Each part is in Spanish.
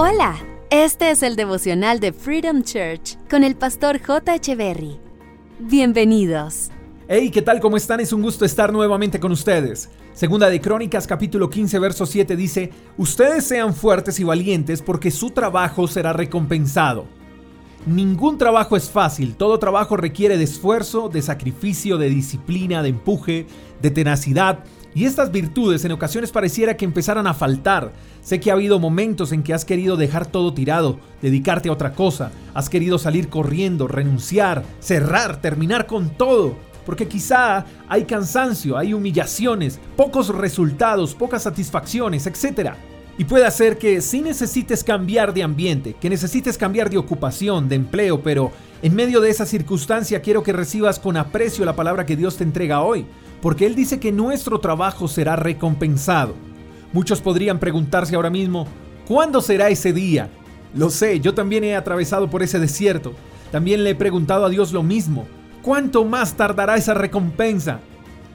Hola, este es el devocional de Freedom Church con el pastor J. Berry. Bienvenidos. Hey, ¿qué tal? ¿Cómo están? Es un gusto estar nuevamente con ustedes. Segunda de Crónicas capítulo 15 verso 7 dice, Ustedes sean fuertes y valientes porque su trabajo será recompensado. Ningún trabajo es fácil, todo trabajo requiere de esfuerzo, de sacrificio, de disciplina, de empuje, de tenacidad, y estas virtudes en ocasiones pareciera que empezaran a faltar. Sé que ha habido momentos en que has querido dejar todo tirado, dedicarte a otra cosa, has querido salir corriendo, renunciar, cerrar, terminar con todo. Porque quizá hay cansancio, hay humillaciones, pocos resultados, pocas satisfacciones, etc. Y puede ser que sí necesites cambiar de ambiente, que necesites cambiar de ocupación, de empleo, pero en medio de esa circunstancia quiero que recibas con aprecio la palabra que Dios te entrega hoy, porque Él dice que nuestro trabajo será recompensado. Muchos podrían preguntarse ahora mismo, ¿cuándo será ese día? Lo sé, yo también he atravesado por ese desierto. También le he preguntado a Dios lo mismo. ¿Cuánto más tardará esa recompensa?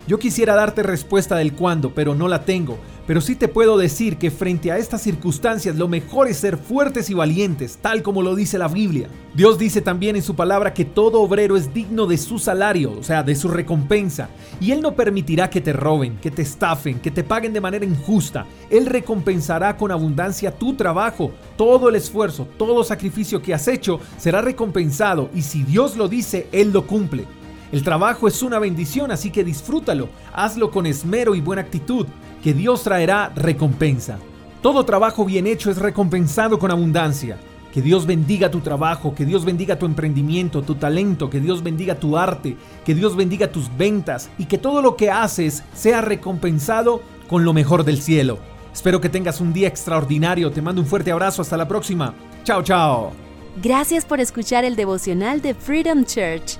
Yo quisiera darte respuesta del cuándo, pero no la tengo. Pero sí te puedo decir que frente a estas circunstancias lo mejor es ser fuertes y valientes, tal como lo dice la Biblia. Dios dice también en su palabra que todo obrero es digno de su salario, o sea, de su recompensa. Y Él no permitirá que te roben, que te estafen, que te paguen de manera injusta. Él recompensará con abundancia tu trabajo. Todo el esfuerzo, todo sacrificio que has hecho será recompensado y si Dios lo dice, Él lo cumple. El trabajo es una bendición, así que disfrútalo, hazlo con esmero y buena actitud que Dios traerá recompensa. Todo trabajo bien hecho es recompensado con abundancia. Que Dios bendiga tu trabajo, que Dios bendiga tu emprendimiento, tu talento, que Dios bendiga tu arte, que Dios bendiga tus ventas y que todo lo que haces sea recompensado con lo mejor del cielo. Espero que tengas un día extraordinario. Te mando un fuerte abrazo. Hasta la próxima. Chao, chao. Gracias por escuchar el devocional de Freedom Church